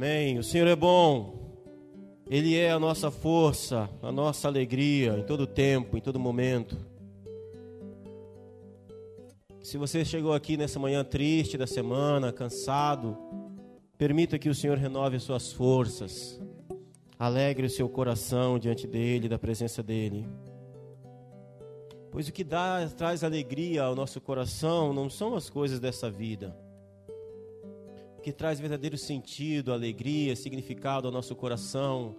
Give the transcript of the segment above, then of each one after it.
Amém. O Senhor é bom. Ele é a nossa força, a nossa alegria em todo tempo, em todo momento. Se você chegou aqui nessa manhã triste da semana, cansado, permita que o Senhor renove suas forças. Alegre o seu coração diante dele, da presença dele. Pois o que dá, traz alegria ao nosso coração não são as coisas dessa vida. Que traz verdadeiro sentido, alegria, significado ao nosso coração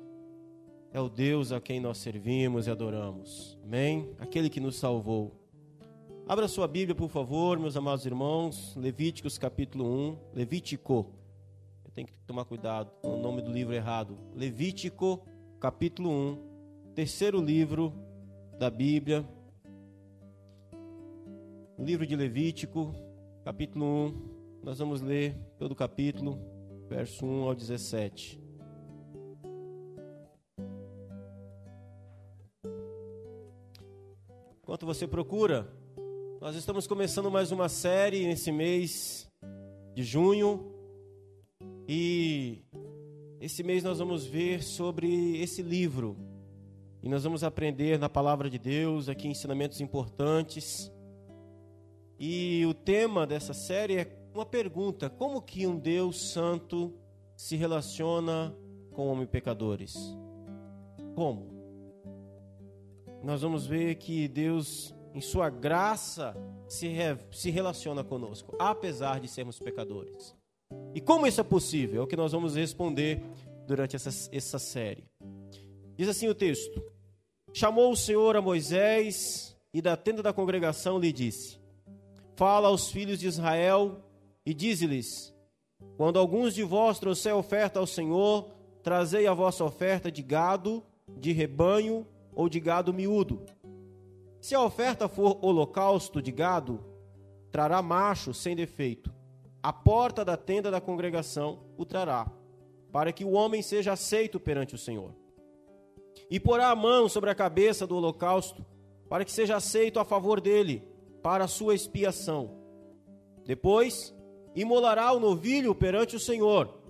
é o Deus a quem nós servimos e adoramos. Amém? Aquele que nos salvou. Abra sua Bíblia, por favor, meus amados irmãos. Levíticos capítulo 1. Levítico. Eu tenho que tomar cuidado com o nome do livro errado. Levítico capítulo 1. Terceiro livro da Bíblia livro de Levítico, capítulo 1. Nós vamos ler todo o capítulo, verso 1 ao 17. Enquanto você procura, nós estamos começando mais uma série nesse mês de junho. E esse mês nós vamos ver sobre esse livro. E nós vamos aprender na palavra de Deus aqui ensinamentos importantes e o tema dessa série é uma pergunta: como que um Deus santo se relaciona com homens pecadores? Como? Nós vamos ver que Deus, em sua graça, se, re, se relaciona conosco, apesar de sermos pecadores. E como isso é possível? É o que nós vamos responder durante essa, essa série. Diz assim o texto: Chamou o Senhor a Moisés e da tenda da congregação lhe disse: Fala aos filhos de Israel e dize-lhes: Quando alguns de vós trouxer oferta ao Senhor, trazei a vossa oferta de gado, de rebanho ou de gado miúdo. Se a oferta for holocausto de gado, trará macho sem defeito. A porta da tenda da congregação o trará, para que o homem seja aceito perante o Senhor. E porá a mão sobre a cabeça do holocausto, para que seja aceito a favor dele para a sua expiação. Depois, imolará o novilho perante o Senhor.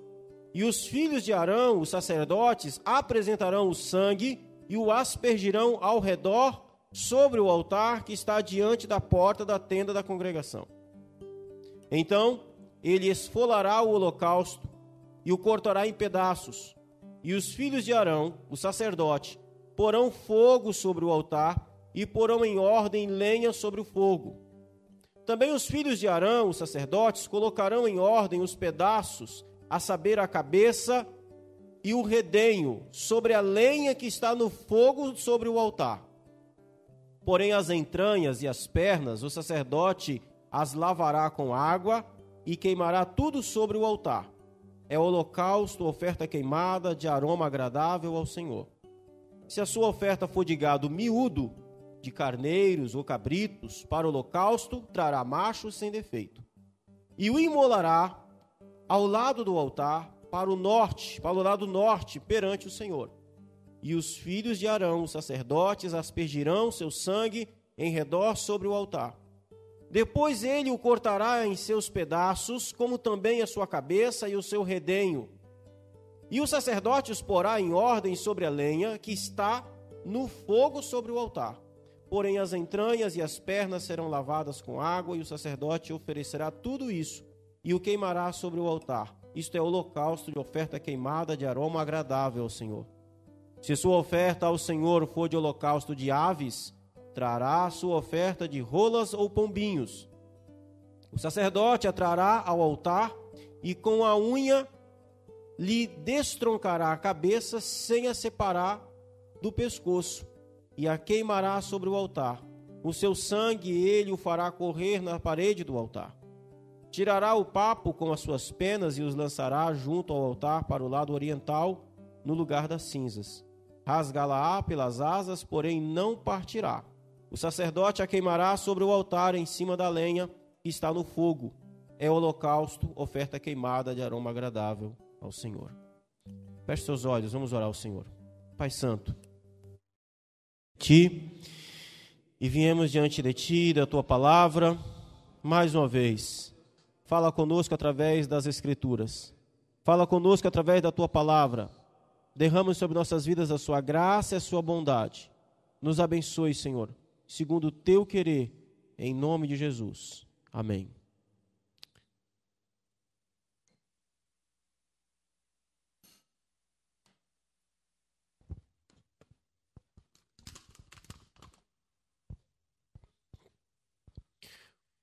E os filhos de Arão, os sacerdotes, apresentarão o sangue e o aspergirão ao redor sobre o altar que está diante da porta da tenda da congregação. Então, ele esfolará o holocausto e o cortará em pedaços. E os filhos de Arão, o sacerdote, porão fogo sobre o altar e porão em ordem lenha sobre o fogo. Também os filhos de Arão, os sacerdotes, colocarão em ordem os pedaços, a saber, a cabeça e o redenho, sobre a lenha que está no fogo sobre o altar. Porém, as entranhas e as pernas, o sacerdote as lavará com água e queimará tudo sobre o altar. É holocausto, oferta queimada, de aroma agradável ao Senhor. Se a sua oferta for de gado miúdo, de carneiros ou cabritos para o holocausto, trará macho sem defeito. E o imolará ao lado do altar, para o norte, para o lado norte, perante o Senhor. E os filhos de Arão, os sacerdotes, aspergirão seu sangue em redor sobre o altar. Depois ele o cortará em seus pedaços, como também a sua cabeça e o seu redenho. E o sacerdote os porá em ordem sobre a lenha que está no fogo sobre o altar. Porém, as entranhas e as pernas serão lavadas com água, e o sacerdote oferecerá tudo isso e o queimará sobre o altar. Isto é holocausto de oferta queimada de aroma agradável ao Senhor. Se sua oferta ao Senhor for de holocausto de aves, trará sua oferta de rolas ou pombinhos. O sacerdote a trará ao altar e com a unha lhe destroncará a cabeça sem a separar do pescoço e a queimará sobre o altar. O seu sangue ele o fará correr na parede do altar. Tirará o papo com as suas penas e os lançará junto ao altar para o lado oriental, no lugar das cinzas. Rasgá-la-á pelas asas, porém não partirá. O sacerdote a queimará sobre o altar em cima da lenha que está no fogo. É holocausto, oferta queimada de aroma agradável ao Senhor. Feche seus olhos, vamos orar ao Senhor. Pai Santo ti e viemos diante de ti, da tua palavra, mais uma vez. Fala conosco através das Escrituras. Fala conosco através da tua palavra. Derrama sobre nossas vidas a sua graça e a sua bondade. Nos abençoe, Senhor, segundo o teu querer, em nome de Jesus. Amém.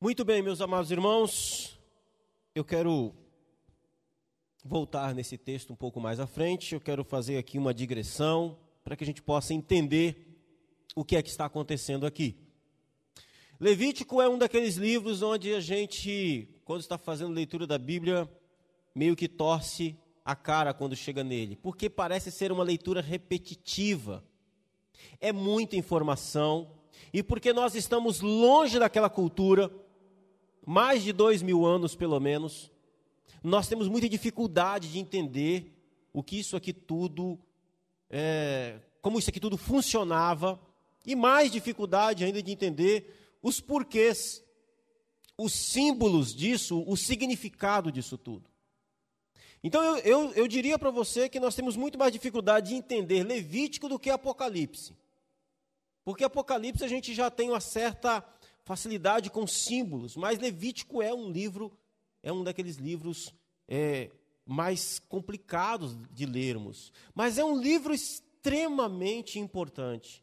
Muito bem, meus amados irmãos, eu quero voltar nesse texto um pouco mais à frente, eu quero fazer aqui uma digressão para que a gente possa entender o que é que está acontecendo aqui. Levítico é um daqueles livros onde a gente, quando está fazendo leitura da Bíblia, meio que torce a cara quando chega nele, porque parece ser uma leitura repetitiva. É muita informação, e porque nós estamos longe daquela cultura, mais de dois mil anos pelo menos, nós temos muita dificuldade de entender o que isso aqui tudo, é, como isso aqui tudo funcionava, e mais dificuldade ainda de entender os porquês, os símbolos disso, o significado disso tudo. Então eu, eu, eu diria para você que nós temos muito mais dificuldade de entender Levítico do que Apocalipse. Porque Apocalipse a gente já tem uma certa facilidade com símbolos, mas Levítico é um livro, é um daqueles livros é, mais complicados de lermos, mas é um livro extremamente importante.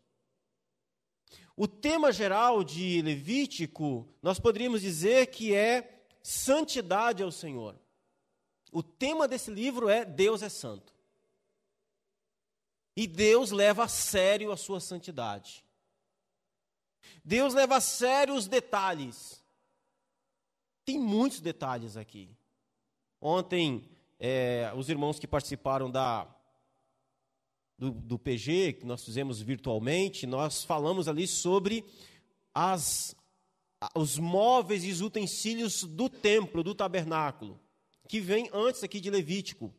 O tema geral de Levítico, nós poderíamos dizer que é santidade ao Senhor. O tema desse livro é Deus é santo. E Deus leva a sério a sua santidade. Deus leva a sério os detalhes. Tem muitos detalhes aqui. Ontem, é, os irmãos que participaram da, do, do, PG, que nós fizemos virtualmente, nós falamos ali sobre as, os móveis e os utensílios do templo, do tabernáculo, que vem antes aqui de Levítico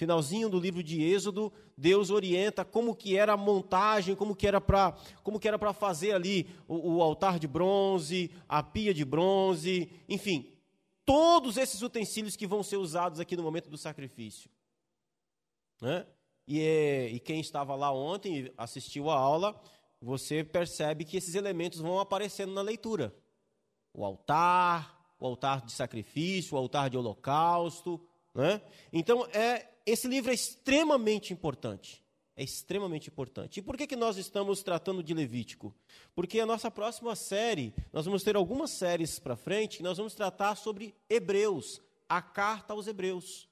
finalzinho do livro de Êxodo, Deus orienta como que era a montagem, como que era para como que era para fazer ali o, o, altar de bronze, a pia de bronze, enfim, todos esses utensílios que vão ser usados aqui no momento do sacrifício. Né? E, é, e quem estava lá ontem e assistiu a aula, você percebe que esses elementos vão aparecendo na leitura. O altar, o altar de sacrifício, o altar de holocausto, né? Então, é, esse livro é extremamente importante. É extremamente importante. E por que, que nós estamos tratando de Levítico? Porque a nossa próxima série, nós vamos ter algumas séries para frente, nós vamos tratar sobre Hebreus, a carta aos Hebreus.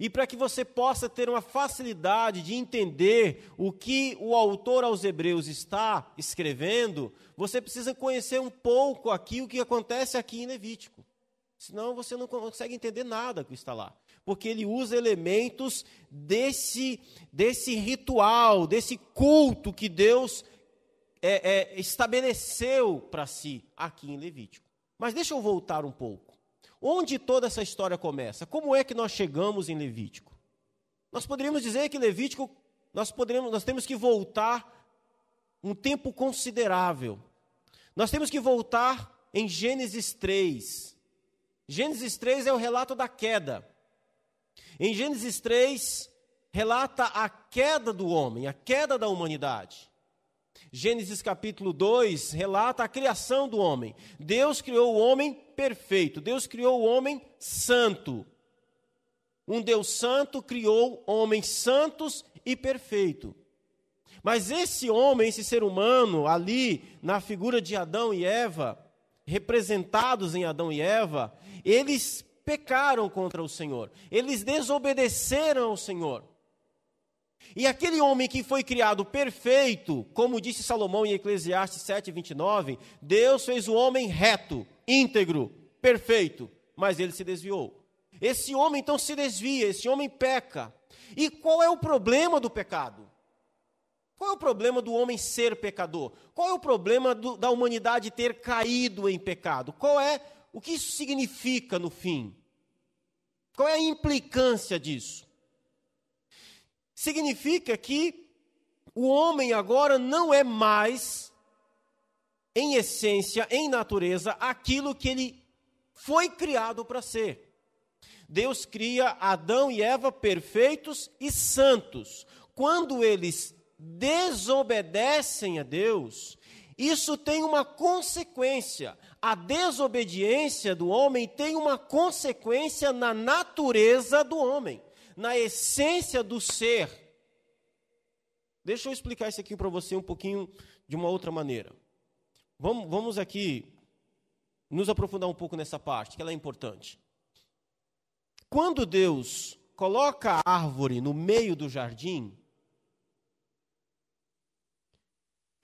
E para que você possa ter uma facilidade de entender o que o autor aos Hebreus está escrevendo, você precisa conhecer um pouco aqui o que acontece aqui em Levítico. Senão você não consegue entender nada que está lá. Porque ele usa elementos desse, desse ritual, desse culto que Deus é, é, estabeleceu para si aqui em Levítico. Mas deixa eu voltar um pouco. Onde toda essa história começa? Como é que nós chegamos em Levítico? Nós poderíamos dizer que Levítico, nós, poderíamos, nós temos que voltar um tempo considerável. Nós temos que voltar em Gênesis 3. Gênesis 3 é o relato da queda. Em Gênesis 3, relata a queda do homem, a queda da humanidade. Gênesis capítulo 2 relata a criação do homem. Deus criou o homem perfeito, Deus criou o homem santo. Um Deus santo criou homens santos e perfeito. Mas esse homem, esse ser humano, ali na figura de Adão e Eva, representados em Adão e Eva, eles pecaram contra o Senhor, eles desobedeceram ao Senhor. E aquele homem que foi criado perfeito, como disse Salomão em Eclesiastes 7, 29, Deus fez o homem reto, íntegro, perfeito, mas ele se desviou. Esse homem então se desvia, esse homem peca. E qual é o problema do pecado? Qual é o problema do homem ser pecador? Qual é o problema do, da humanidade ter caído em pecado? Qual é o que isso significa no fim? Qual é a implicância disso? Significa que o homem agora não é mais, em essência, em natureza, aquilo que ele foi criado para ser. Deus cria Adão e Eva perfeitos e santos. Quando eles desobedecem a Deus, isso tem uma consequência. A desobediência do homem tem uma consequência na natureza do homem, na essência do ser. Deixa eu explicar isso aqui para você um pouquinho de uma outra maneira. Vamos, vamos aqui nos aprofundar um pouco nessa parte, que ela é importante. Quando Deus coloca a árvore no meio do jardim,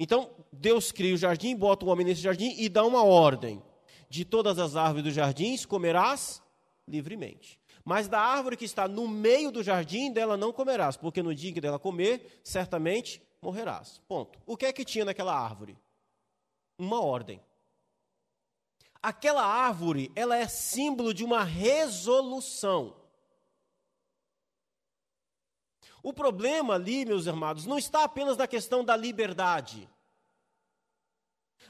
então, Deus cria o jardim, bota o homem nesse jardim e dá uma ordem: de todas as árvores dos jardins comerás livremente. Mas da árvore que está no meio do jardim, dela não comerás, porque no dia que dela comer, certamente morrerás. Ponto. O que é que tinha naquela árvore? Uma ordem. Aquela árvore, ela é símbolo de uma resolução. O problema ali, meus amados, não está apenas na questão da liberdade.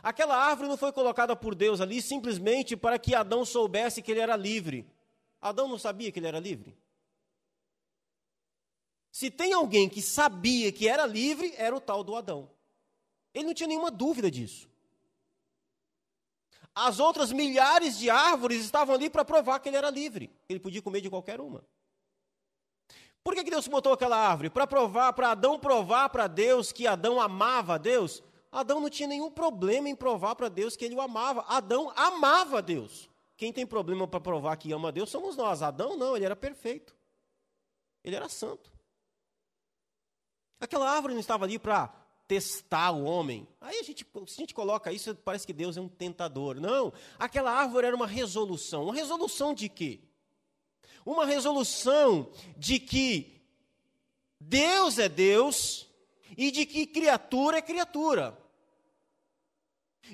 Aquela árvore não foi colocada por Deus ali simplesmente para que Adão soubesse que ele era livre. Adão não sabia que ele era livre. Se tem alguém que sabia que era livre, era o tal do Adão. Ele não tinha nenhuma dúvida disso. As outras milhares de árvores estavam ali para provar que ele era livre. Ele podia comer de qualquer uma. Por que, que Deus botou aquela árvore? Para provar, para Adão provar para Deus que Adão amava a Deus? Adão não tinha nenhum problema em provar para Deus que ele o amava. Adão amava Deus. Quem tem problema para provar que ama a Deus somos nós. Adão não, ele era perfeito. Ele era santo. Aquela árvore não estava ali para testar o homem. Aí a gente, se a gente coloca isso, parece que Deus é um tentador. Não, aquela árvore era uma resolução. Uma resolução de quê? Uma resolução de que Deus é Deus e de que criatura é criatura.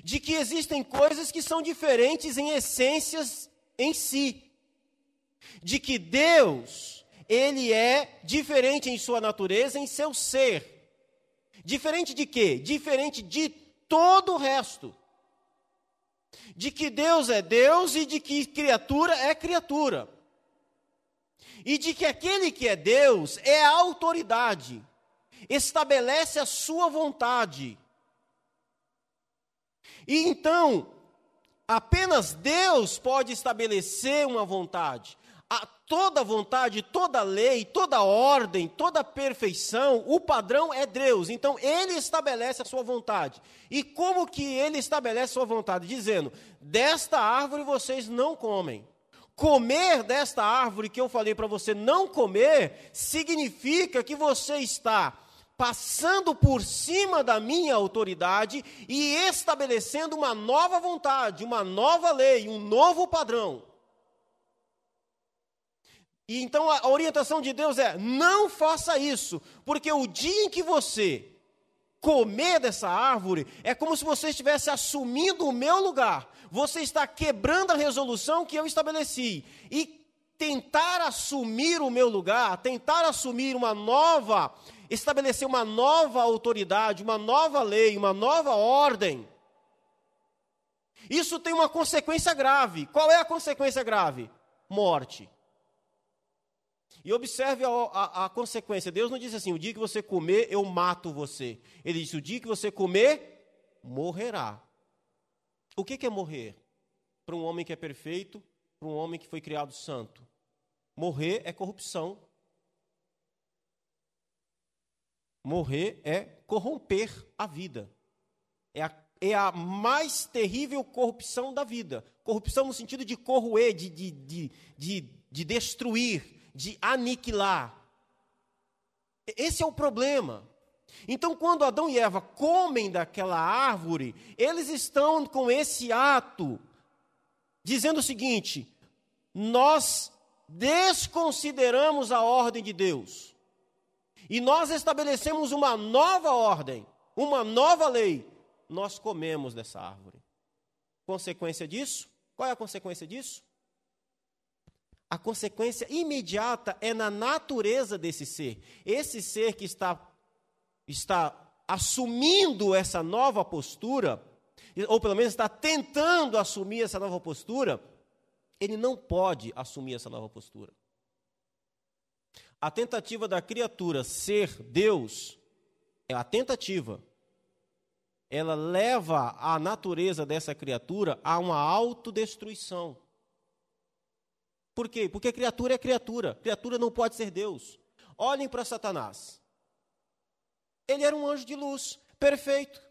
De que existem coisas que são diferentes em essências em si. De que Deus, ele é diferente em sua natureza, em seu ser. Diferente de quê? Diferente de todo o resto. De que Deus é Deus e de que criatura é criatura e de que aquele que é Deus é a autoridade, estabelece a sua vontade. E então, apenas Deus pode estabelecer uma vontade. A toda vontade, toda lei, toda ordem, toda perfeição, o padrão é Deus. Então ele estabelece a sua vontade. E como que ele estabelece a sua vontade? Dizendo: "Desta árvore vocês não comem" comer desta árvore que eu falei para você não comer, significa que você está passando por cima da minha autoridade e estabelecendo uma nova vontade, uma nova lei, um novo padrão. E então a orientação de Deus é: não faça isso, porque o dia em que você comer dessa árvore, é como se você estivesse assumindo o meu lugar. Você está quebrando a resolução que eu estabeleci. E tentar assumir o meu lugar, tentar assumir uma nova, estabelecer uma nova autoridade, uma nova lei, uma nova ordem. Isso tem uma consequência grave. Qual é a consequência grave? Morte. E observe a, a, a, consequência. Deus não disse assim: o dia que você comer, eu mato você. Ele disse: o dia que você comer, morrerá. O que, é morrer? Para um homem que é perfeito, para um homem que foi criado santo. Morrer é corrupção. Morrer é corromper a vida. É a, é a mais terrível corrupção da vida. Corrupção no sentido de corroer, de, de, de, de, de destruir de aniquilar. Esse é o problema. Então, quando Adão e Eva comem daquela árvore, eles estão com esse ato, dizendo o seguinte: nós desconsideramos a ordem de Deus, e nós estabelecemos uma nova ordem, uma nova lei, nós comemos dessa árvore. Consequência disso? Qual é a consequência disso? a consequência imediata é na natureza desse ser. Esse ser que está, está assumindo essa nova postura, ou pelo menos está tentando assumir essa nova postura, ele não pode assumir essa nova postura. A tentativa da criatura ser Deus é a tentativa. Ela leva a natureza dessa criatura a uma autodestruição. Por quê? Porque criatura é criatura. Criatura não pode ser Deus. Olhem para Satanás. Ele era um anjo de luz, perfeito.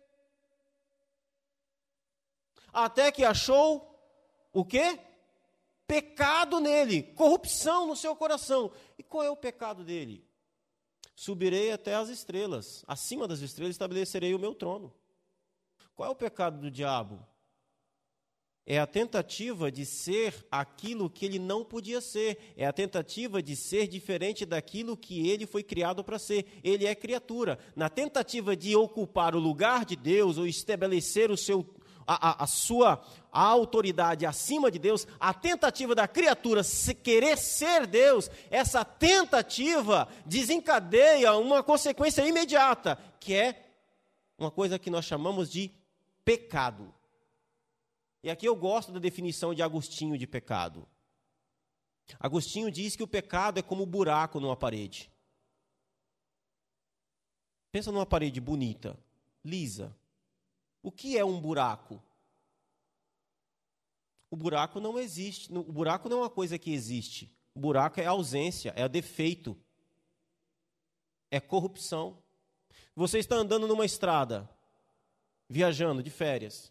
Até que achou o quê? Pecado nele, corrupção no seu coração. E qual é o pecado dele? Subirei até as estrelas, acima das estrelas estabelecerei o meu trono. Qual é o pecado do diabo? É a tentativa de ser aquilo que ele não podia ser. É a tentativa de ser diferente daquilo que ele foi criado para ser. Ele é criatura. Na tentativa de ocupar o lugar de Deus ou estabelecer o seu, a, a, a sua a autoridade acima de Deus, a tentativa da criatura se querer ser Deus, essa tentativa desencadeia uma consequência imediata, que é uma coisa que nós chamamos de pecado. E aqui eu gosto da definição de Agostinho de pecado. Agostinho diz que o pecado é como um buraco numa parede. Pensa numa parede bonita, lisa. O que é um buraco? O buraco não existe. O buraco não é uma coisa que existe. O buraco é ausência, é defeito, é corrupção. Você está andando numa estrada, viajando de férias.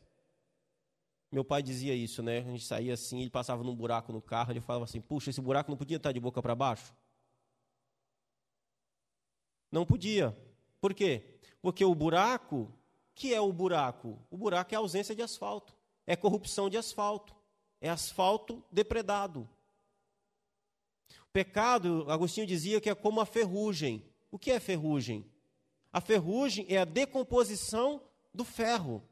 Meu pai dizia isso, né? A gente saía assim, ele passava num buraco no carro, ele falava assim: puxa, esse buraco não podia estar de boca para baixo? Não podia. Por quê? Porque o buraco, que é o buraco? O buraco é a ausência de asfalto, é corrupção de asfalto, é asfalto depredado. O pecado, Agostinho dizia que é como a ferrugem. O que é ferrugem? A ferrugem é a decomposição do ferro,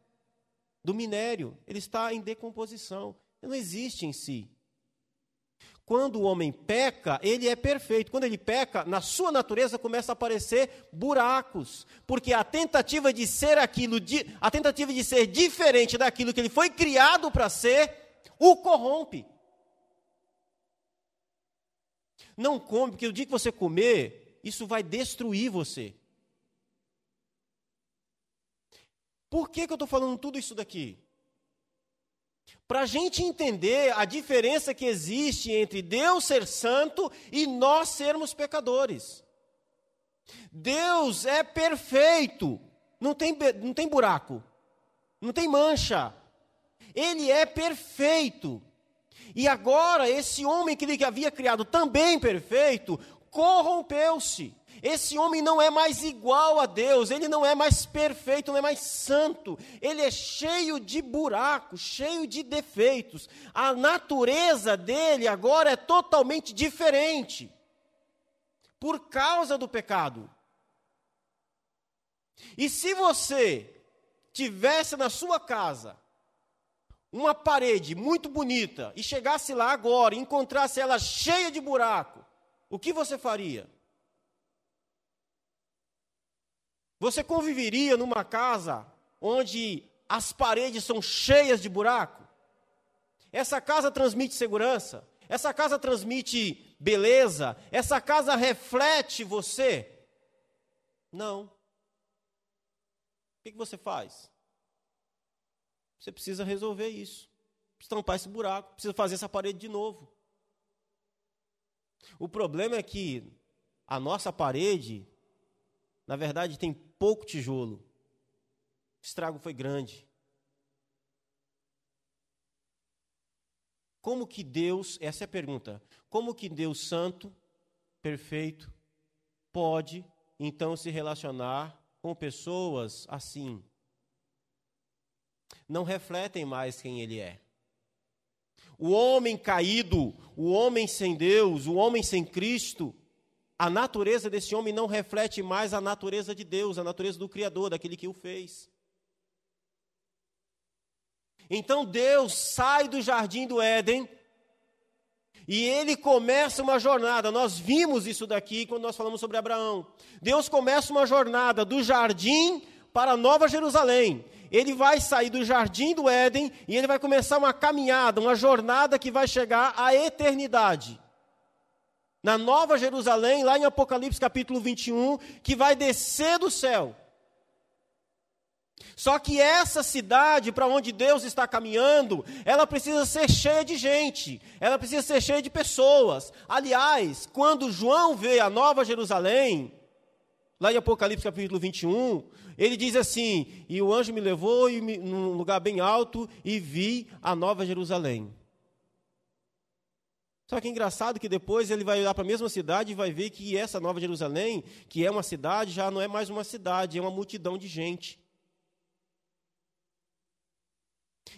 do minério. Ele está em decomposição. Ele não existe em si. Quando o homem peca, ele é perfeito. Quando ele peca, na sua natureza começa a aparecer buracos, porque a tentativa de ser aquilo, a tentativa de ser diferente daquilo que ele foi criado para ser, o corrompe. Não come, porque o dia que você comer, isso vai destruir você. Por que, que eu estou falando tudo isso daqui? Para a gente entender a diferença que existe entre Deus ser santo e nós sermos pecadores. Deus é perfeito, não tem, não tem buraco, não tem mancha. Ele é perfeito. E agora, esse homem que ele havia criado também perfeito, corrompeu-se. Esse homem não é mais igual a Deus, ele não é mais perfeito, não é mais santo, ele é cheio de buracos, cheio de defeitos. A natureza dele agora é totalmente diferente, por causa do pecado. E se você tivesse na sua casa uma parede muito bonita e chegasse lá agora e encontrasse ela cheia de buraco, o que você faria? Você conviveria numa casa onde as paredes são cheias de buraco? Essa casa transmite segurança? Essa casa transmite beleza? Essa casa reflete você? Não. O que você faz? Você precisa resolver isso. Precisa tampar esse buraco, precisa fazer essa parede de novo. O problema é que a nossa parede, na verdade, tem pouco tijolo. O estrago foi grande. Como que Deus, essa é a pergunta, como que Deus santo, perfeito, pode então se relacionar com pessoas assim? Não refletem mais quem ele é. O homem caído, o homem sem Deus, o homem sem Cristo, a natureza desse homem não reflete mais a natureza de Deus, a natureza do Criador, daquele que o fez. Então Deus sai do jardim do Éden e ele começa uma jornada. Nós vimos isso daqui quando nós falamos sobre Abraão. Deus começa uma jornada do jardim para Nova Jerusalém. Ele vai sair do jardim do Éden e ele vai começar uma caminhada, uma jornada que vai chegar à eternidade. Na Nova Jerusalém, lá em Apocalipse capítulo 21, que vai descer do céu. Só que essa cidade para onde Deus está caminhando, ela precisa ser cheia de gente, ela precisa ser cheia de pessoas. Aliás, quando João vê a Nova Jerusalém, lá em Apocalipse capítulo 21, ele diz assim: E o anjo me levou num lugar bem alto e vi a Nova Jerusalém. Só que é engraçado que depois ele vai olhar para a mesma cidade e vai ver que essa Nova Jerusalém, que é uma cidade, já não é mais uma cidade, é uma multidão de gente.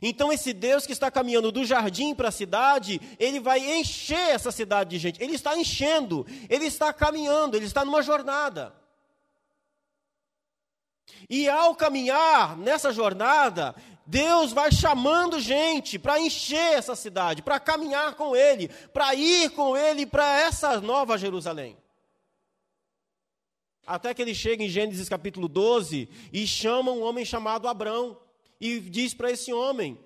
Então, esse Deus que está caminhando do jardim para a cidade, ele vai encher essa cidade de gente. Ele está enchendo, ele está caminhando, ele está numa jornada. E ao caminhar nessa jornada, Deus vai chamando gente para encher essa cidade, para caminhar com Ele, para ir com Ele para essa nova Jerusalém. Até que ele chega em Gênesis capítulo 12 e chama um homem chamado Abrão e diz para esse homem: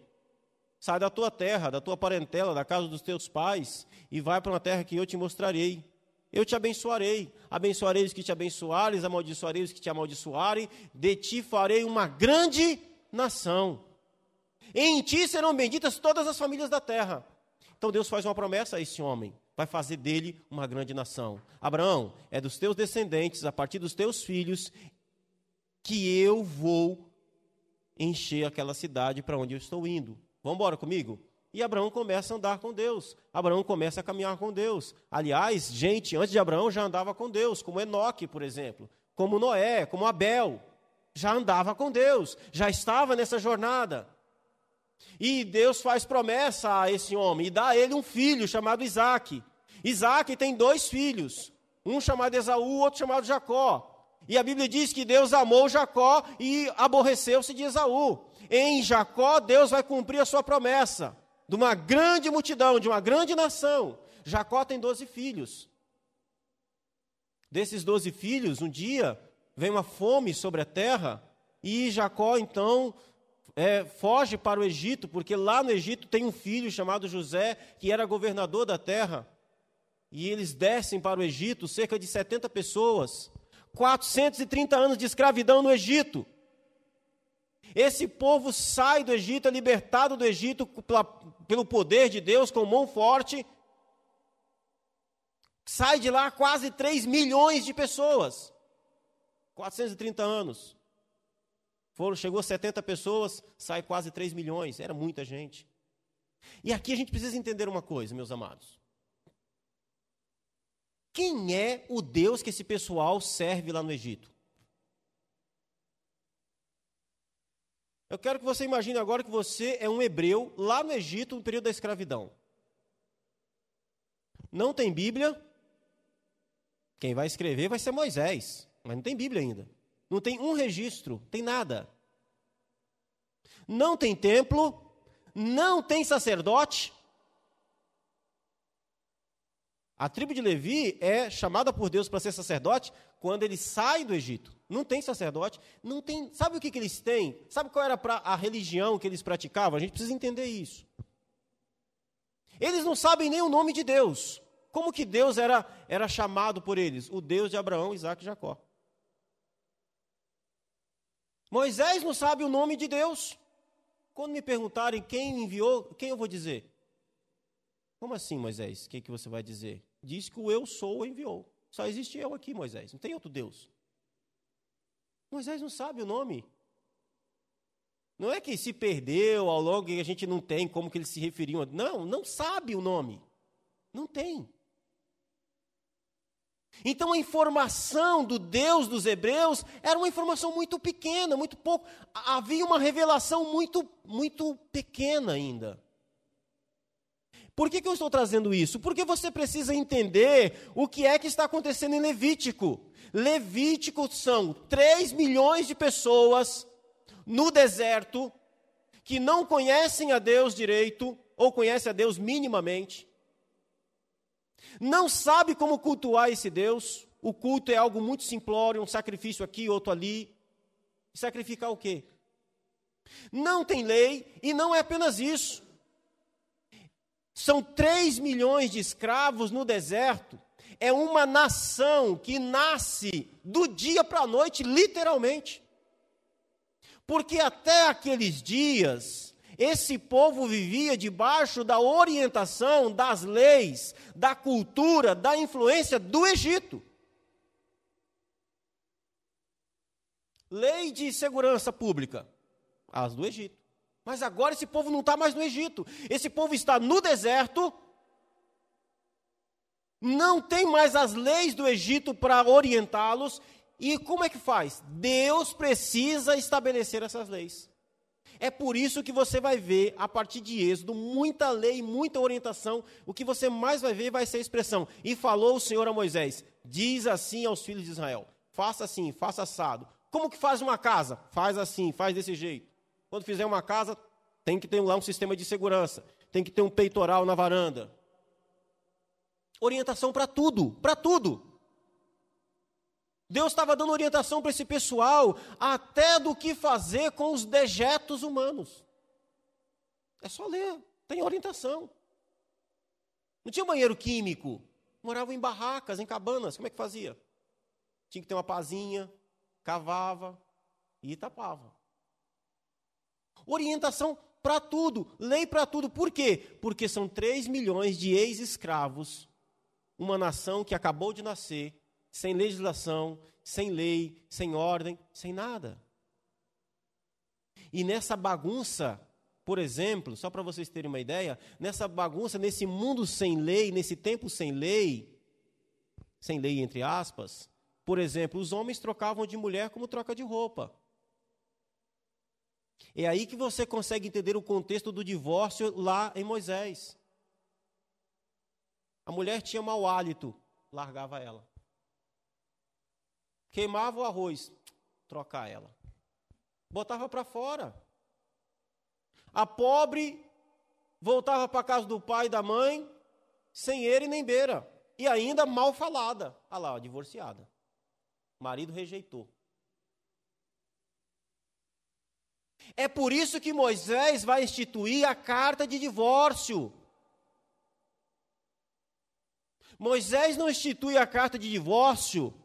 sai da tua terra, da tua parentela, da casa dos teus pais, e vai para uma terra que eu te mostrarei. Eu te abençoarei, abençoarei os que te abençoarem, amaldiçoarei os que te amaldiçoarem, de ti farei uma grande nação. Em ti serão benditas todas as famílias da terra. Então Deus faz uma promessa a esse homem: vai fazer dele uma grande nação. Abraão, é dos teus descendentes, a partir dos teus filhos, que eu vou encher aquela cidade para onde eu estou indo. Vamos embora comigo? E Abraão começa a andar com Deus. Abraão começa a caminhar com Deus. Aliás, gente, antes de Abraão já andava com Deus, como Enoque, por exemplo, como Noé, como Abel. Já andava com Deus, já estava nessa jornada. E Deus faz promessa a esse homem e dá a ele um filho chamado Isaac. Isaac tem dois filhos, um chamado Esaú, outro chamado Jacó. E a Bíblia diz que Deus amou Jacó e aborreceu-se de Esaú. Em Jacó, Deus vai cumprir a sua promessa de uma grande multidão, de uma grande nação. Jacó tem doze filhos. Desses doze filhos, um dia vem uma fome sobre a terra e Jacó então é, foge para o Egito, porque lá no Egito tem um filho chamado José, que era governador da terra. E eles descem para o Egito, cerca de 70 pessoas. 430 anos de escravidão no Egito. Esse povo sai do Egito, é libertado do Egito pelo poder de Deus, com mão forte. Sai de lá quase 3 milhões de pessoas. 430 anos. Foram, chegou a 70 pessoas, sai quase 3 milhões. Era muita gente. E aqui a gente precisa entender uma coisa, meus amados. Quem é o Deus que esse pessoal serve lá no Egito? Eu quero que você imagine agora que você é um hebreu lá no Egito no período da escravidão. Não tem Bíblia. Quem vai escrever vai ser Moisés, mas não tem Bíblia ainda. Não tem um registro, tem nada. Não tem templo, não tem sacerdote, a tribo de Levi é chamada por Deus para ser sacerdote quando ele sai do Egito. Não tem sacerdote, não tem. Sabe o que, que eles têm? Sabe qual era a religião que eles praticavam? A gente precisa entender isso. Eles não sabem nem o nome de Deus. Como que Deus era, era chamado por eles? O Deus de Abraão, Isaac e Jacó. Moisés não sabe o nome de Deus. Quando me perguntarem quem enviou, quem eu vou dizer? Como assim, Moisés? O que, que você vai dizer? diz que o eu sou enviou. Só existe eu aqui, Moisés, não tem outro Deus. Moisés não sabe o nome. Não é que se perdeu ao longo e a gente não tem como que eles se referiam. Não, não sabe o nome. Não tem. Então a informação do Deus dos hebreus era uma informação muito pequena, muito pouco. Havia uma revelação muito, muito pequena ainda. Por que, que eu estou trazendo isso? Porque você precisa entender o que é que está acontecendo em Levítico. Levítico são 3 milhões de pessoas no deserto que não conhecem a Deus direito, ou conhecem a Deus minimamente, não sabe como cultuar esse Deus, o culto é algo muito simplório, um sacrifício aqui, outro ali. Sacrificar o quê? Não tem lei e não é apenas isso. São 3 milhões de escravos no deserto. É uma nação que nasce do dia para a noite, literalmente. Porque até aqueles dias, esse povo vivia debaixo da orientação das leis, da cultura, da influência do Egito. Lei de segurança pública, as do Egito. Mas agora esse povo não está mais no Egito. Esse povo está no deserto. Não tem mais as leis do Egito para orientá-los. E como é que faz? Deus precisa estabelecer essas leis. É por isso que você vai ver, a partir de Êxodo, muita lei, muita orientação. O que você mais vai ver vai ser a expressão. E falou o Senhor a Moisés: Diz assim aos filhos de Israel: Faça assim, faça assado. Como que faz uma casa? Faz assim, faz desse jeito. Quando fizer uma casa, tem que ter lá um sistema de segurança, tem que ter um peitoral na varanda. Orientação para tudo, para tudo. Deus estava dando orientação para esse pessoal até do que fazer com os dejetos humanos. É só ler, tem orientação. Não tinha banheiro químico, moravam em barracas, em cabanas, como é que fazia? Tinha que ter uma pazinha, cavava e tapava. Orientação para tudo, lei para tudo. Por quê? Porque são 3 milhões de ex-escravos, uma nação que acabou de nascer, sem legislação, sem lei, sem ordem, sem nada. E nessa bagunça, por exemplo, só para vocês terem uma ideia, nessa bagunça, nesse mundo sem lei, nesse tempo sem lei, sem lei entre aspas, por exemplo, os homens trocavam de mulher como troca de roupa. É aí que você consegue entender o contexto do divórcio lá em Moisés. A mulher tinha mau hálito, largava ela. Queimava o arroz, trocar ela. Botava para fora. A pobre voltava para casa do pai e da mãe, sem ele nem beira. E ainda mal falada. Olha lá, divorciada. O marido rejeitou. É por isso que Moisés vai instituir a carta de divórcio. Moisés não institui a carta de divórcio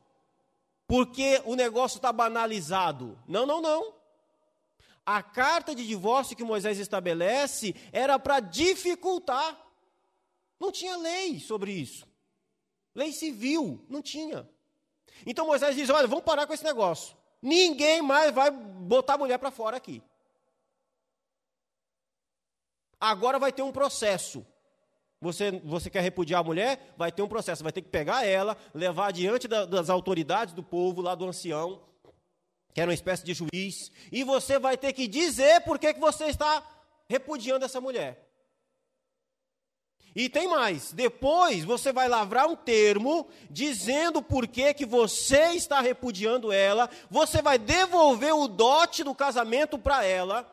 porque o negócio está banalizado. Não, não, não. A carta de divórcio que Moisés estabelece era para dificultar. Não tinha lei sobre isso. Lei civil, não tinha. Então Moisés diz: olha, vamos parar com esse negócio. Ninguém mais vai botar a mulher para fora aqui. Agora vai ter um processo. Você, você quer repudiar a mulher? Vai ter um processo. Vai ter que pegar ela, levar diante da, das autoridades do povo, lá do ancião, que era uma espécie de juiz, e você vai ter que dizer por que, que você está repudiando essa mulher. E tem mais, depois você vai lavrar um termo dizendo por que, que você está repudiando ela, você vai devolver o dote do casamento para ela,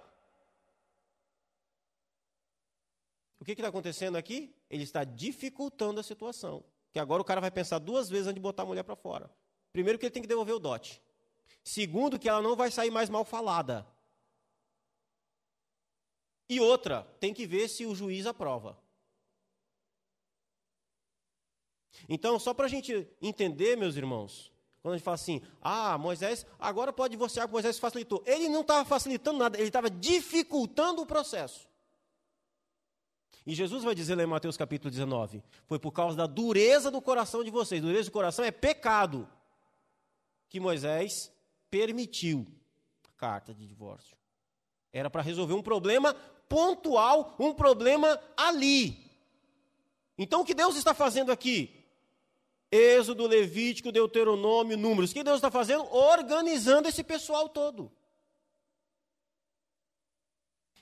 O que está acontecendo aqui? Ele está dificultando a situação. Que agora o cara vai pensar duas vezes antes de botar a mulher para fora. Primeiro, que ele tem que devolver o dote. Segundo, que ela não vai sair mais mal falada. E outra, tem que ver se o juiz aprova. Então, só para a gente entender, meus irmãos, quando a gente fala assim, ah, Moisés, agora pode divorciar, Moisés facilitou. Ele não estava facilitando nada, ele estava dificultando o processo. E Jesus vai dizer lá em Mateus capítulo 19: Foi por causa da dureza do coração de vocês. Dureza do coração é pecado. Que Moisés permitiu a carta de divórcio. Era para resolver um problema pontual, um problema ali. Então o que Deus está fazendo aqui? Êxodo, Levítico, Deuteronômio, Números. O que Deus está fazendo? Organizando esse pessoal todo.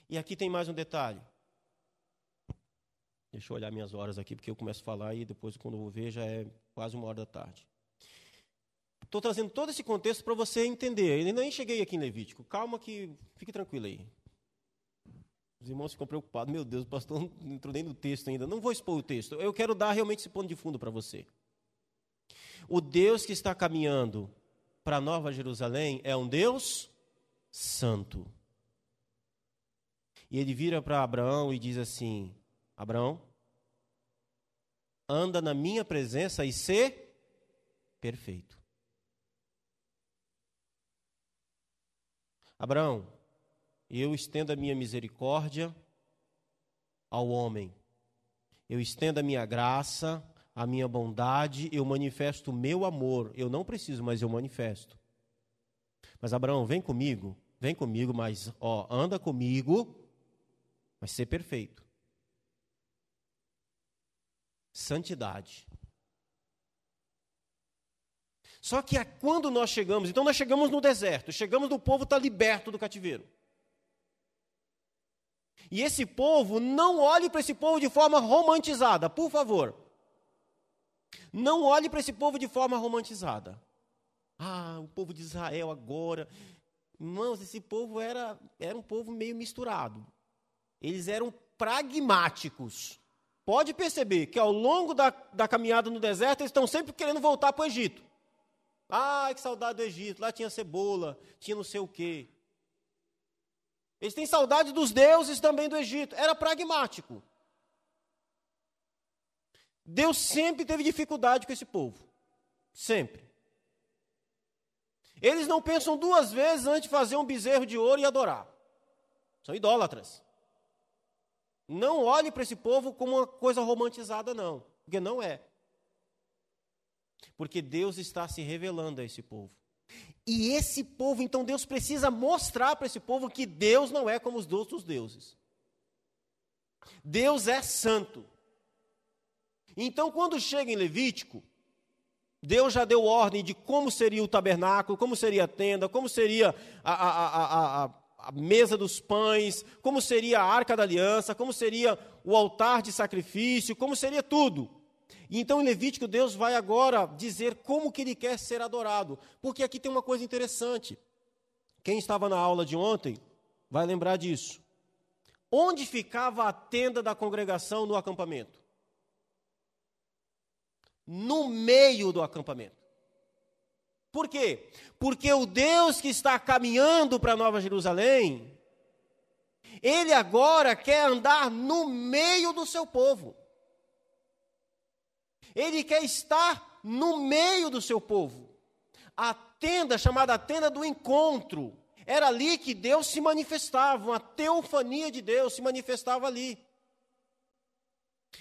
E aqui tem mais um detalhe. Deixa eu olhar minhas horas aqui, porque eu começo a falar e depois, quando eu vou ver, já é quase uma hora da tarde. Estou trazendo todo esse contexto para você entender. Eu nem cheguei aqui em Levítico. Calma que fique tranquilo aí. Os irmãos ficam preocupados. Meu Deus, o pastor não entrou nem no texto ainda. Não vou expor o texto. Eu quero dar realmente esse ponto de fundo para você. O Deus que está caminhando para Nova Jerusalém é um Deus santo. E ele vira para Abraão e diz assim: Abraão, anda na minha presença e ser perfeito. Abraão, eu estendo a minha misericórdia ao homem, eu estendo a minha graça, a minha bondade, eu manifesto o meu amor. Eu não preciso, mas eu manifesto. Mas Abraão, vem comigo, vem comigo, mas ó, anda comigo, mas ser perfeito. Santidade. Só que é quando nós chegamos, então nós chegamos no deserto, chegamos no povo está liberto do cativeiro. E esse povo, não olhe para esse povo de forma romantizada, por favor. Não olhe para esse povo de forma romantizada. Ah, o povo de Israel agora. Irmãos, esse povo era, era um povo meio misturado. Eles eram pragmáticos. Pode perceber que ao longo da, da caminhada no deserto, eles estão sempre querendo voltar para o Egito. Ah, que saudade do Egito. Lá tinha cebola, tinha não sei o quê. Eles têm saudade dos deuses também do Egito. Era pragmático. Deus sempre teve dificuldade com esse povo. Sempre. Eles não pensam duas vezes antes de fazer um bezerro de ouro e adorar. São idólatras. Não olhe para esse povo como uma coisa romantizada, não. Porque não é. Porque Deus está se revelando a esse povo. E esse povo, então Deus precisa mostrar para esse povo que Deus não é como os outros deuses. Deus é santo. Então, quando chega em Levítico, Deus já deu ordem de como seria o tabernáculo, como seria a tenda, como seria a, a, a, a, mesa dos pães, como seria a arca da aliança, como seria o altar de sacrifício, como seria tudo. E então em Levítico Deus vai agora dizer como que ele quer ser adorado, porque aqui tem uma coisa interessante. Quem estava na aula de ontem vai lembrar disso. Onde ficava a tenda da congregação no acampamento? No meio do acampamento. Por quê? Porque o Deus que está caminhando para Nova Jerusalém, ele agora quer andar no meio do seu povo. Ele quer estar no meio do seu povo. A tenda, chamada tenda do encontro, era ali que Deus se manifestava, uma teofania de Deus se manifestava ali.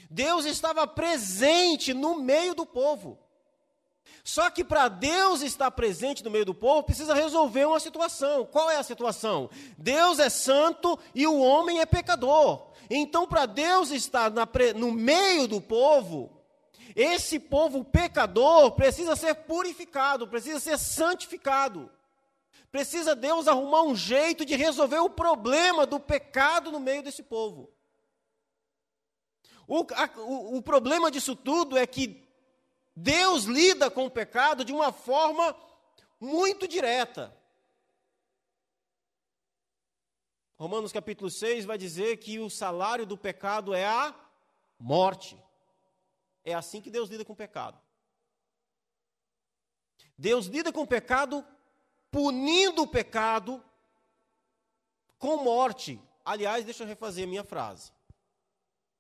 Deus estava presente no meio do povo. Só que para Deus estar presente no meio do povo, precisa resolver uma situação. Qual é a situação? Deus é santo e o homem é pecador. Então, para Deus estar na, no meio do povo, esse povo pecador precisa ser purificado, precisa ser santificado. Precisa Deus arrumar um jeito de resolver o problema do pecado no meio desse povo. O, a, o, o problema disso tudo é que Deus lida com o pecado de uma forma muito direta. Romanos capítulo 6 vai dizer que o salário do pecado é a morte. É assim que Deus lida com o pecado. Deus lida com o pecado punindo o pecado com morte. Aliás, deixa eu refazer a minha frase.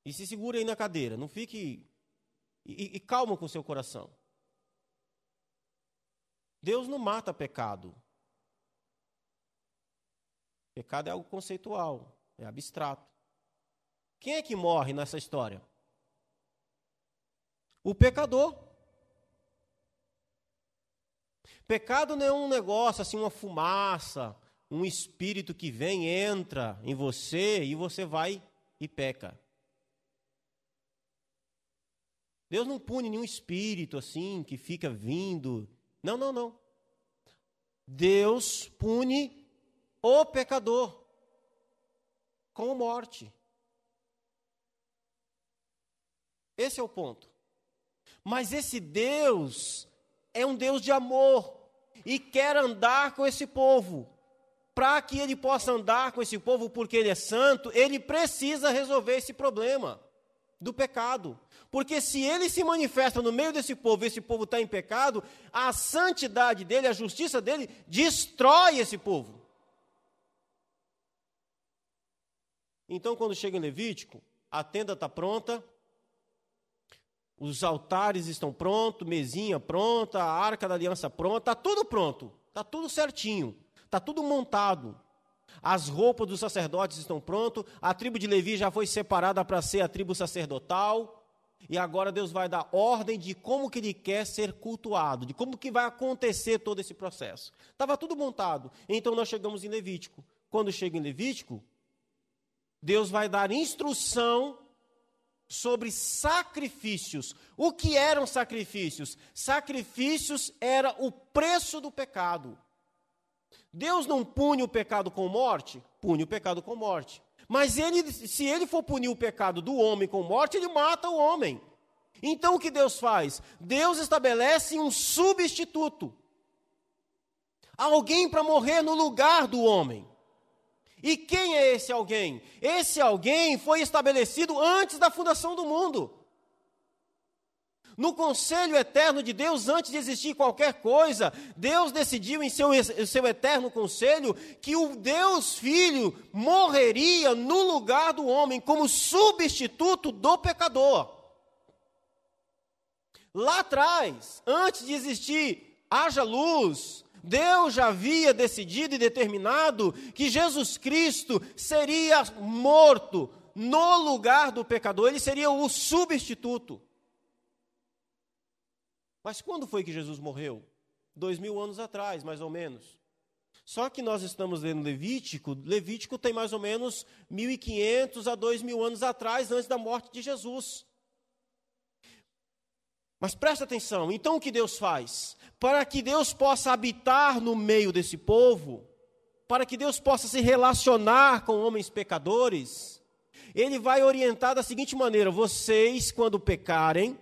E se segure aí na cadeira, não fique. E, e calma com o seu coração. Deus não mata pecado. Pecado é algo conceitual, é abstrato. Quem é que morre nessa história? O pecador. Pecado não é um negócio assim, uma fumaça, um espírito que vem, entra em você e você vai e peca. Deus não pune nenhum espírito assim que fica vindo. Não, não, não. Deus pune o pecador com morte. Esse é o ponto. Mas esse Deus é um Deus de amor e quer andar com esse povo. Para que ele possa andar com esse povo, porque ele é santo, ele precisa resolver esse problema do pecado. Porque se ele se manifesta no meio desse povo, esse povo está em pecado, a santidade dele, a justiça dele, destrói esse povo. Então, quando chega em Levítico, a tenda está pronta, os altares estão prontos, mesinha pronta, a arca da aliança pronta, está tudo pronto, está tudo certinho, está tudo montado. As roupas dos sacerdotes estão prontas, a tribo de Levi já foi separada para ser a tribo sacerdotal. E agora Deus vai dar ordem de como que ele quer ser cultuado, de como que vai acontecer todo esse processo. Estava tudo montado. Então nós chegamos em Levítico. Quando chega em Levítico, Deus vai dar instrução sobre sacrifícios. O que eram sacrifícios? Sacrifícios era o preço do pecado. Deus não pune o pecado com morte? Pune o pecado com morte. Mas ele, se ele for punir o pecado do homem com morte, ele mata o homem. Então o que Deus faz? Deus estabelece um substituto. Alguém para morrer no lugar do homem. E quem é esse alguém? Esse alguém foi estabelecido antes da fundação do mundo. No conselho eterno de Deus, antes de existir qualquer coisa, Deus decidiu em seu, seu eterno conselho que o Deus Filho morreria no lugar do homem, como substituto do pecador. Lá atrás, antes de existir haja luz, Deus já havia decidido e determinado que Jesus Cristo seria morto no lugar do pecador, ele seria o substituto. Mas quando foi que Jesus morreu? Dois mil anos atrás, mais ou menos. Só que nós estamos lendo Levítico, Levítico tem mais ou menos 1.500 a 2.000 anos atrás, antes da morte de Jesus. Mas presta atenção, então o que Deus faz? Para que Deus possa habitar no meio desse povo, para que Deus possa se relacionar com homens pecadores, Ele vai orientar da seguinte maneira: vocês, quando pecarem,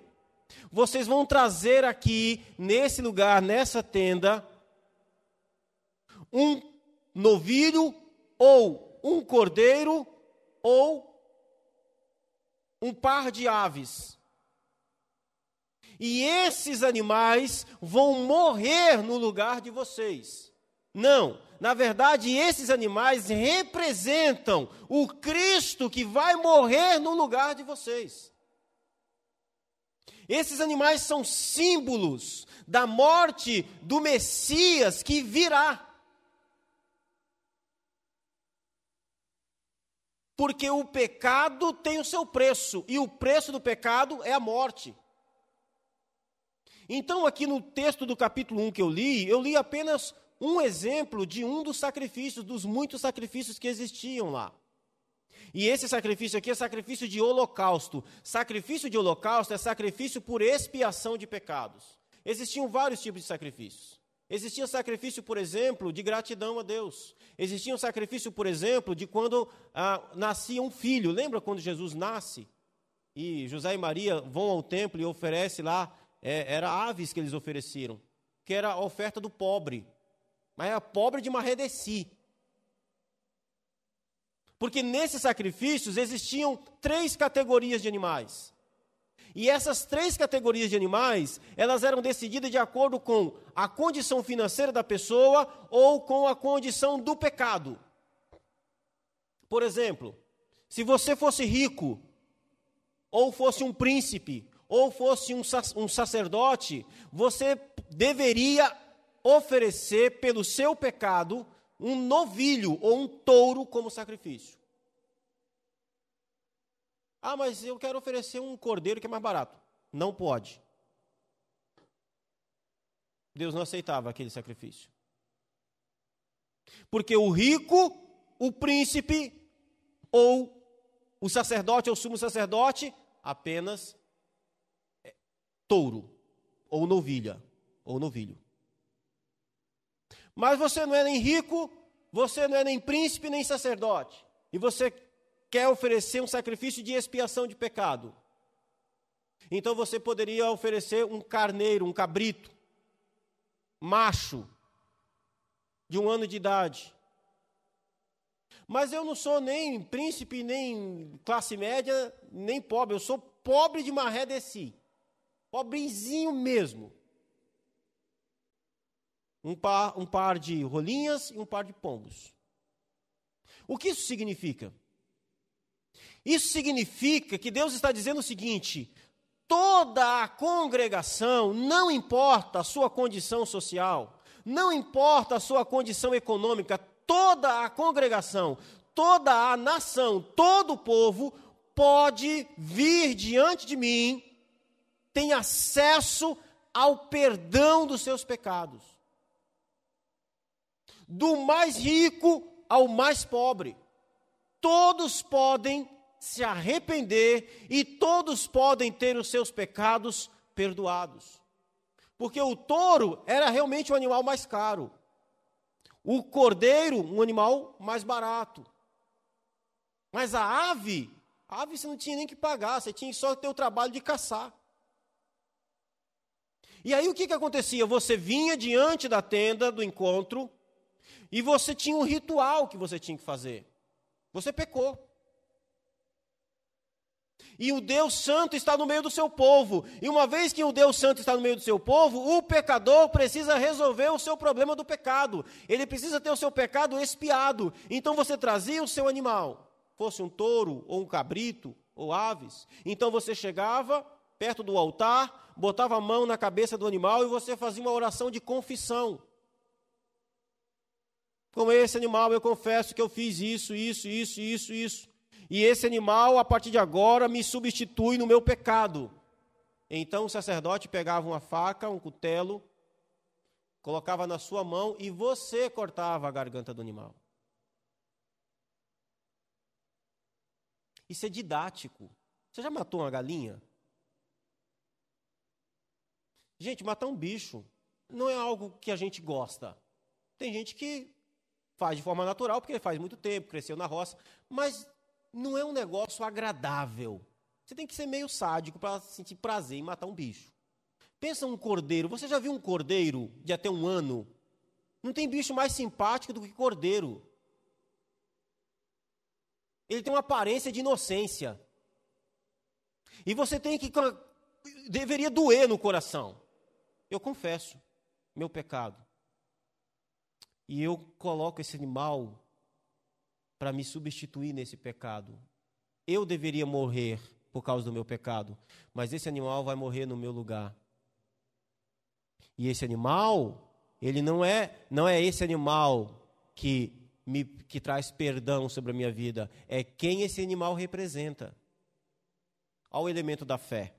vocês vão trazer aqui, nesse lugar, nessa tenda, um novilho, ou um cordeiro, ou um par de aves. E esses animais vão morrer no lugar de vocês. Não, na verdade, esses animais representam o Cristo que vai morrer no lugar de vocês. Esses animais são símbolos da morte do Messias que virá. Porque o pecado tem o seu preço, e o preço do pecado é a morte. Então, aqui no texto do capítulo 1 que eu li, eu li apenas um exemplo de um dos sacrifícios, dos muitos sacrifícios que existiam lá. E esse sacrifício aqui é sacrifício de holocausto. Sacrifício de holocausto é sacrifício por expiação de pecados. Existiam vários tipos de sacrifícios. Existia sacrifício, por exemplo, de gratidão a Deus. Existia um sacrifício, por exemplo, de quando ah, nascia um filho. Lembra quando Jesus nasce? E José e Maria vão ao templo e oferecem lá, é, era aves que eles ofereceram, que era a oferta do pobre. Mas era pobre de Marredeci. Porque nesses sacrifícios existiam três categorias de animais. E essas três categorias de animais, elas eram decididas de acordo com a condição financeira da pessoa ou com a condição do pecado. Por exemplo, se você fosse rico, ou fosse um príncipe, ou fosse um, um sacerdote, você deveria oferecer pelo seu pecado um novilho ou um touro como sacrifício. Ah, mas eu quero oferecer um cordeiro que é mais barato. Não pode. Deus não aceitava aquele sacrifício. Porque o rico, o príncipe, ou o sacerdote ou sumo sacerdote, apenas é, touro, ou novilha, ou novilho. Mas você não é nem rico, você não é nem príncipe, nem sacerdote. E você quer oferecer um sacrifício de expiação de pecado. Então você poderia oferecer um carneiro, um cabrito, macho, de um ano de idade. Mas eu não sou nem príncipe, nem classe média, nem pobre. Eu sou pobre de maré de si. Pobrezinho mesmo um par, um par de rolinhas e um par de pombos. O que isso significa? Isso significa que Deus está dizendo o seguinte: toda a congregação, não importa a sua condição social, não importa a sua condição econômica, toda a congregação, toda a nação, todo o povo pode vir diante de mim, tem acesso ao perdão dos seus pecados. Do mais rico ao mais pobre. Todos podem se arrepender e todos podem ter os seus pecados perdoados. Porque o touro era realmente o animal mais caro. O cordeiro, um animal mais barato. Mas a ave, a ave você não tinha nem que pagar, você tinha só ter o trabalho de caçar. E aí o que, que acontecia? Você vinha diante da tenda do encontro e você tinha um ritual que você tinha que fazer. Você pecou. E o Deus Santo está no meio do seu povo. E uma vez que o Deus Santo está no meio do seu povo, o pecador precisa resolver o seu problema do pecado. Ele precisa ter o seu pecado expiado. Então você trazia o seu animal, fosse um touro, ou um cabrito, ou aves. Então você chegava perto do altar, botava a mão na cabeça do animal e você fazia uma oração de confissão. Com esse animal eu confesso que eu fiz isso, isso, isso, isso, isso e esse animal, a partir de agora, me substitui no meu pecado. Então o sacerdote pegava uma faca, um cutelo, colocava na sua mão e você cortava a garganta do animal. Isso é didático. Você já matou uma galinha? Gente, matar um bicho não é algo que a gente gosta. Tem gente que faz de forma natural, porque faz muito tempo, cresceu na roça, mas não é um negócio agradável. Você tem que ser meio sádico para sentir prazer em matar um bicho. Pensa um cordeiro. Você já viu um cordeiro de até um ano? Não tem bicho mais simpático do que cordeiro. Ele tem uma aparência de inocência. E você tem que. Deveria doer no coração. Eu confesso meu pecado. E eu coloco esse animal para me substituir nesse pecado. Eu deveria morrer por causa do meu pecado, mas esse animal vai morrer no meu lugar. E esse animal, ele não é, não é esse animal que me que traz perdão sobre a minha vida, é quem esse animal representa. Ao elemento da fé.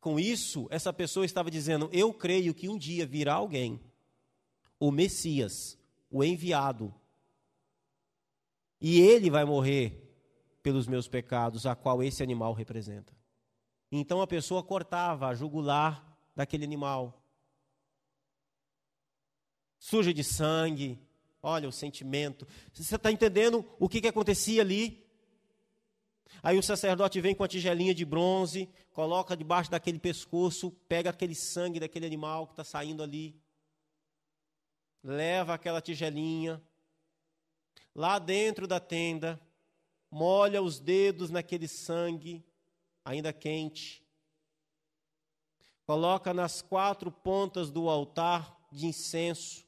Com isso, essa pessoa estava dizendo: Eu creio que um dia virá alguém, o Messias, o enviado, e ele vai morrer pelos meus pecados, a qual esse animal representa. Então a pessoa cortava a jugular daquele animal. Suja de sangue, olha o sentimento. Você está entendendo o que, que acontecia ali? Aí o sacerdote vem com a tigelinha de bronze, coloca debaixo daquele pescoço, pega aquele sangue daquele animal que está saindo ali, leva aquela tigelinha, lá dentro da tenda, molha os dedos naquele sangue ainda quente, coloca nas quatro pontas do altar de incenso,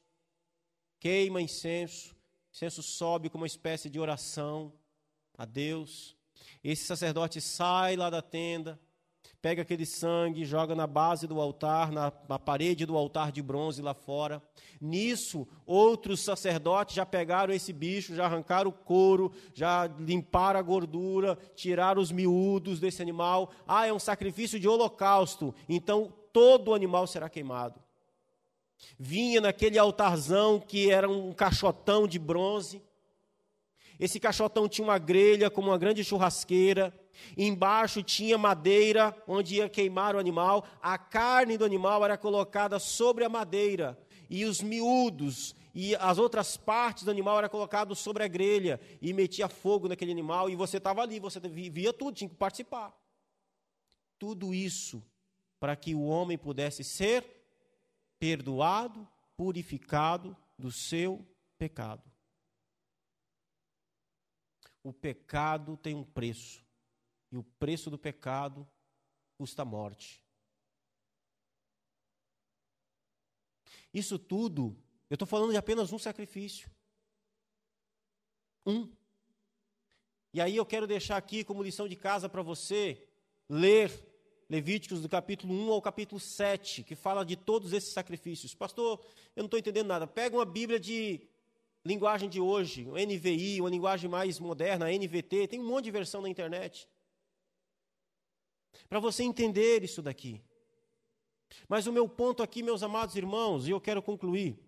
queima incenso, incenso sobe como uma espécie de oração a Deus. Esse sacerdote sai lá da tenda, pega aquele sangue, joga na base do altar, na, na, parede do altar de bronze lá fora. Nisso, outros sacerdotes já pegaram esse bicho, já arrancaram o couro, já limparam a gordura, tiraram os miúdos desse animal. Ah, é um sacrifício de holocausto, então todo o animal será queimado. Vinha naquele altarzão que era um caixotão de bronze. Esse caixotão tinha uma grelha como uma grande churrasqueira Embaixo tinha madeira onde ia queimar o animal. A carne do animal era colocada sobre a madeira. E os miúdos e as outras partes do animal eram colocadas sobre a grelha. E metia fogo naquele animal. E você estava ali, você via tudo, tinha que participar. Tudo isso para que o homem pudesse ser perdoado, purificado do seu pecado. O pecado tem um preço. E o preço do pecado custa morte. Isso tudo, eu estou falando de apenas um sacrifício. Um. E aí eu quero deixar aqui como lição de casa para você ler Levíticos do capítulo 1 ao capítulo 7, que fala de todos esses sacrifícios. Pastor, eu não estou entendendo nada. Pega uma Bíblia de linguagem de hoje, o NVI, uma linguagem mais moderna, NVT, tem um monte de versão na internet. Para você entender isso daqui. Mas o meu ponto aqui, meus amados irmãos, e eu quero concluir.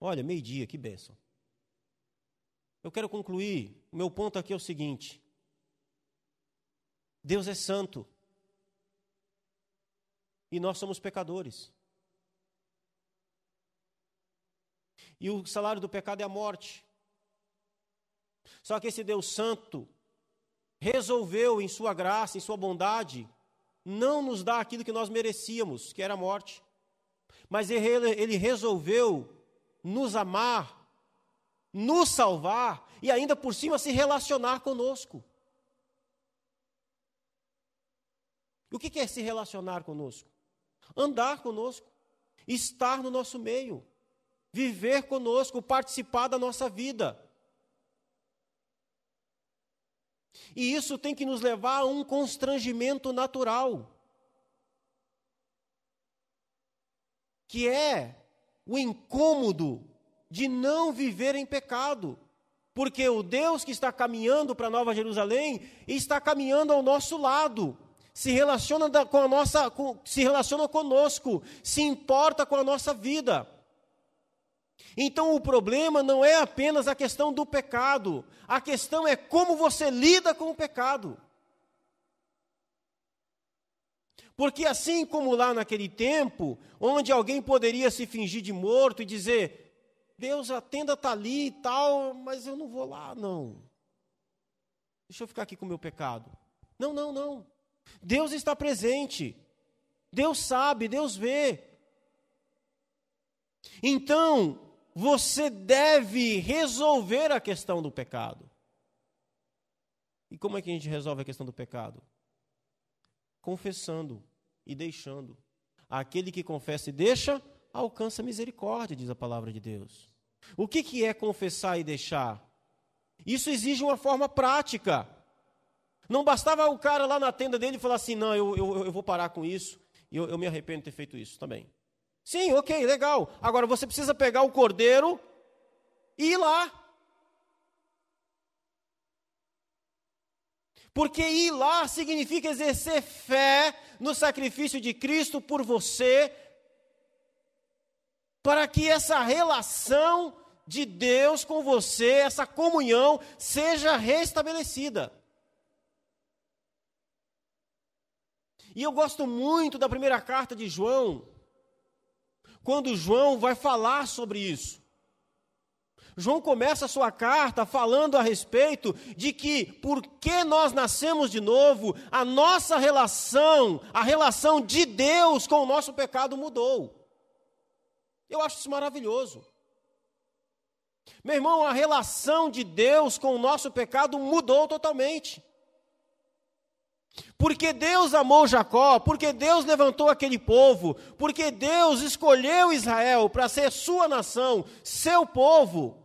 Olha, meio-dia, que bênção. Eu quero concluir. O meu ponto aqui é o seguinte: Deus é santo. E nós somos pecadores. E o salário do pecado é a morte. Só que esse Deus santo resolveu, em sua graça, em sua bondade, não nos dar aquilo que nós merecíamos, que era a morte. Mas ele, ele resolveu nos amar, nos salvar e ainda por cima se relacionar conosco. O que é se relacionar conosco? Andar conosco, estar no nosso meio, viver conosco, participar da nossa vida. E isso tem que nos levar a um constrangimento natural, que é o incômodo de não viver em pecado. Porque o Deus que está caminhando para Nova Jerusalém está caminhando ao nosso lado se relaciona com a nossa, com, se relaciona conosco, se importa com a nossa vida. Então o problema não é apenas a questão do pecado, a questão é como você lida com o pecado. Porque assim como lá naquele tempo, onde alguém poderia se fingir de morto e dizer: Deus, a tenda está ali e tal, mas eu não vou lá, não. Deixa eu ficar aqui com o meu pecado. Não, não, não. Deus está presente. Deus sabe, Deus vê. Então, você deve resolver a questão do pecado. E como é que a gente resolve a questão do pecado? Confessando e deixando. Aquele que confessa e deixa, alcança misericórdia, diz a palavra de Deus. O que, que é confessar e deixar? Isso exige uma forma prática. Não bastava o cara lá na tenda dele falar assim: não, eu, eu, eu vou parar com isso, eu, eu me arrependo de ter feito isso também. Sim, ok, legal. Agora você precisa pegar o cordeiro e ir lá. Porque ir lá significa exercer fé no sacrifício de Cristo por você, para que essa relação de Deus com você, essa comunhão, seja restabelecida. E eu gosto muito da primeira carta de João, quando João vai falar sobre isso. João começa a sua carta falando a respeito de que, porque nós nascemos de novo, a nossa relação, a relação de Deus com o nosso pecado mudou. Eu acho isso maravilhoso. Meu irmão, a relação de Deus com o nosso pecado mudou totalmente. Porque Deus amou Jacó, porque Deus levantou aquele povo, porque Deus escolheu Israel para ser sua nação, seu povo.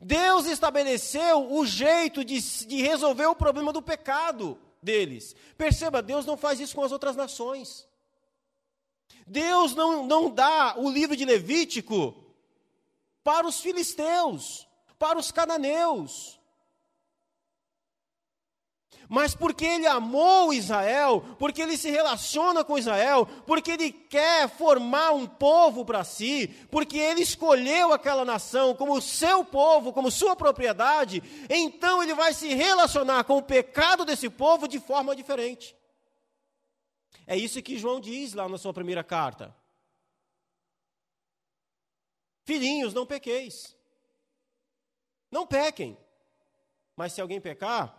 Deus estabeleceu o jeito de, de resolver o problema do pecado deles. Perceba, Deus não faz isso com as outras nações. Deus não, não dá o livro de Levítico para os filisteus, para os cananeus mas porque ele amou Israel, porque ele se relaciona com Israel, porque ele quer formar um povo para si, porque ele escolheu aquela nação como seu povo, como sua propriedade, então ele vai se relacionar com o pecado desse povo de forma diferente. É isso que João diz lá na sua primeira carta. Filhinhos, não pequeis. Não pequem. Mas se alguém pecar,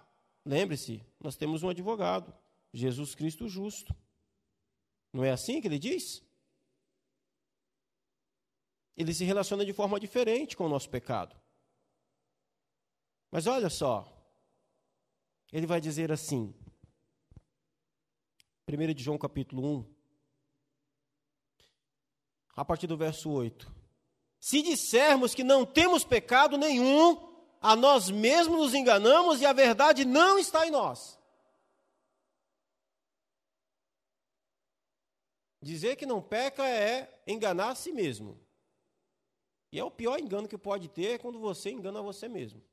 Lembre-se, nós temos um advogado, Jesus Cristo justo. Não é assim que ele diz? Ele se relaciona de forma diferente com o nosso pecado. Mas olha só, ele vai dizer assim, 1 de João capítulo 1, a partir do verso 8: Se dissermos que não temos pecado nenhum, a nós mesmos nos enganamos e a verdade não está em nós. Dizer que não peca é enganar a si mesmo. E é o pior engano que pode ter quando você engana você mesmo.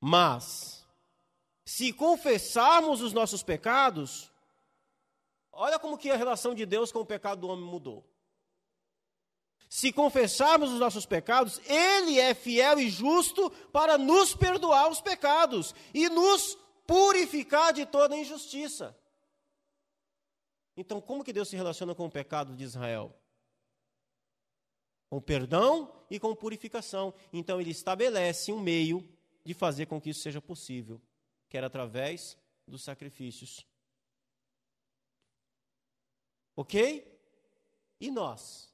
Mas, se confessarmos os nossos pecados, olha como que a relação de Deus com o pecado do homem mudou. Se confessarmos os nossos pecados, Ele é fiel e justo para nos perdoar os pecados e nos purificar de toda injustiça. Então, como que Deus se relaciona com o pecado de Israel? Com perdão e com purificação. Então, Ele estabelece um meio de fazer com que isso seja possível, que era através dos sacrifícios. Ok? E nós?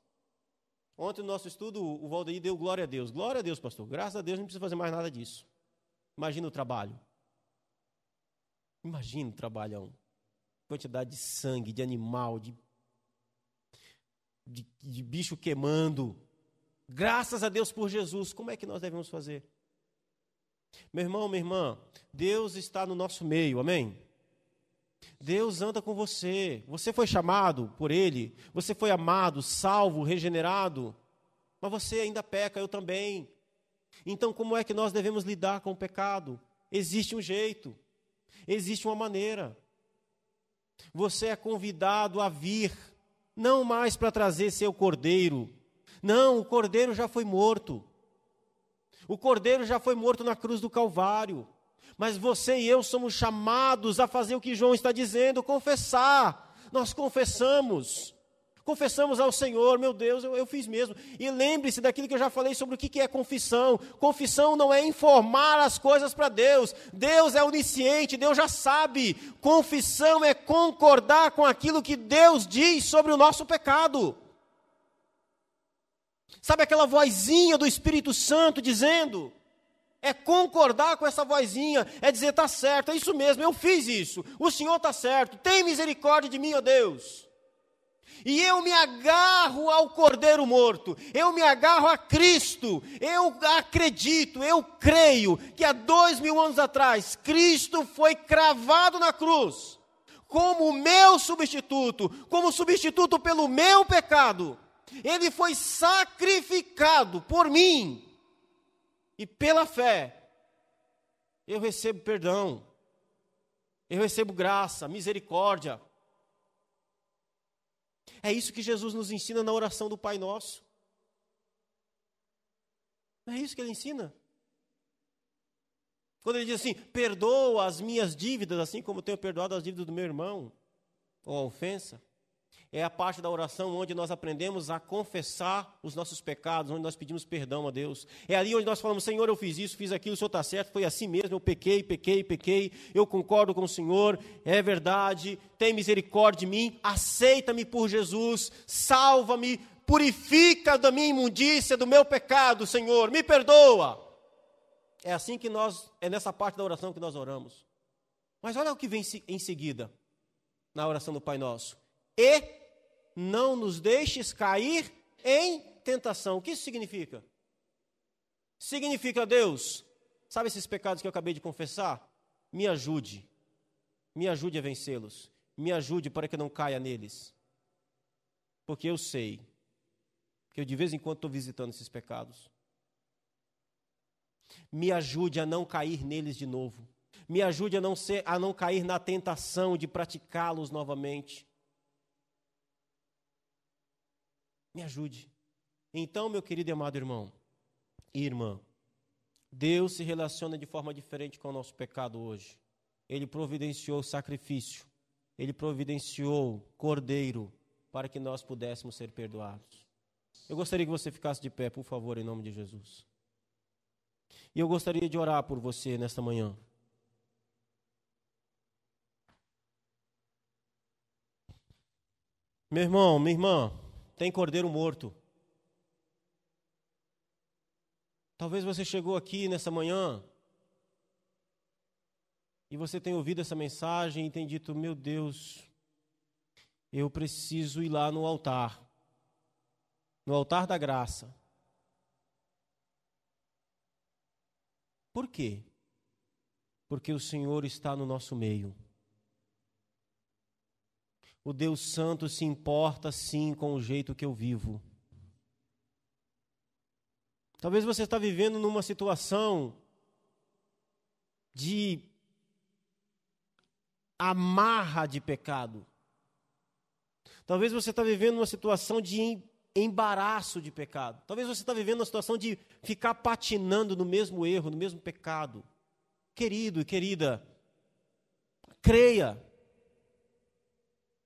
Ontem no nosso estudo, o Valdeir deu glória a Deus. Glória a Deus, pastor. Graças a Deus não precisa fazer mais nada disso. Imagina o trabalho. Imagina o trabalhão. Quantidade de sangue, de animal, de, de, de bicho queimando. Graças a Deus por Jesus. Como é que nós devemos fazer? Meu irmão, minha irmã, Deus está no nosso meio, amém? Deus anda com você. Você foi chamado por Ele, você foi amado, salvo, regenerado, mas você ainda peca, eu também. Então, como é que nós devemos lidar com o pecado? Existe um jeito, existe uma maneira. Você é convidado a vir, não mais para trazer seu cordeiro. Não, o cordeiro já foi morto. O cordeiro já foi morto na cruz do Calvário. Mas você e eu somos chamados a fazer o que João está dizendo, confessar. Nós confessamos. Confessamos ao Senhor, meu Deus, eu, eu fiz mesmo. E lembre-se daquilo que eu já falei sobre o que, que é confissão. Confissão não é informar as coisas para Deus. Deus é onisciente, Deus já sabe. Confissão é concordar com aquilo que Deus diz sobre o nosso pecado. Sabe aquela vozinha do Espírito Santo dizendo? É concordar com essa vozinha, é dizer, está certo, é isso mesmo, eu fiz isso, o Senhor está certo, tem misericórdia de mim, ó Deus. E eu me agarro ao Cordeiro morto, eu me agarro a Cristo, eu acredito, eu creio que há dois mil anos atrás, Cristo foi cravado na cruz, como o meu substituto, como substituto pelo meu pecado ele foi sacrificado por mim. E pela fé, eu recebo perdão, eu recebo graça, misericórdia. É isso que Jesus nos ensina na oração do Pai Nosso. É isso que ele ensina? Quando ele diz assim: perdoa as minhas dívidas, assim como tenho perdoado as dívidas do meu irmão, ou a ofensa é a parte da oração onde nós aprendemos a confessar os nossos pecados, onde nós pedimos perdão a Deus. É ali onde nós falamos: Senhor, eu fiz isso, fiz aquilo, o Senhor está certo, foi assim mesmo, eu pequei, pequei, pequei, eu concordo com o Senhor, é verdade, tem misericórdia de mim, aceita-me por Jesus, salva-me, purifica da minha imundícia, do meu pecado, Senhor, me perdoa. É assim que nós, é nessa parte da oração que nós oramos. Mas olha o que vem em seguida, na oração do Pai Nosso. E não nos deixes cair em tentação. O que isso significa? Significa, Deus, sabe esses pecados que eu acabei de confessar? Me ajude, me ajude a vencê-los, me ajude para que eu não caia neles. Porque eu sei que eu de vez em quando estou visitando esses pecados. Me ajude a não cair neles de novo. Me ajude a não, ser, a não cair na tentação de praticá-los novamente. Me ajude. Então, meu querido e amado irmão e irmã, Deus se relaciona de forma diferente com o nosso pecado hoje. Ele providenciou sacrifício, ele providenciou cordeiro para que nós pudéssemos ser perdoados. Eu gostaria que você ficasse de pé, por favor, em nome de Jesus. E eu gostaria de orar por você nesta manhã. Meu irmão, minha irmã, tem cordeiro morto. Talvez você chegou aqui nessa manhã e você tenha ouvido essa mensagem e tenha dito: Meu Deus, eu preciso ir lá no altar, no altar da graça. Por quê? Porque o Senhor está no nosso meio. O Deus Santo se importa sim com o jeito que eu vivo. Talvez você está vivendo numa situação de amarra de pecado. Talvez você está vivendo uma situação de embaraço de pecado. Talvez você está vivendo uma situação de ficar patinando no mesmo erro, no mesmo pecado. Querido e querida, creia.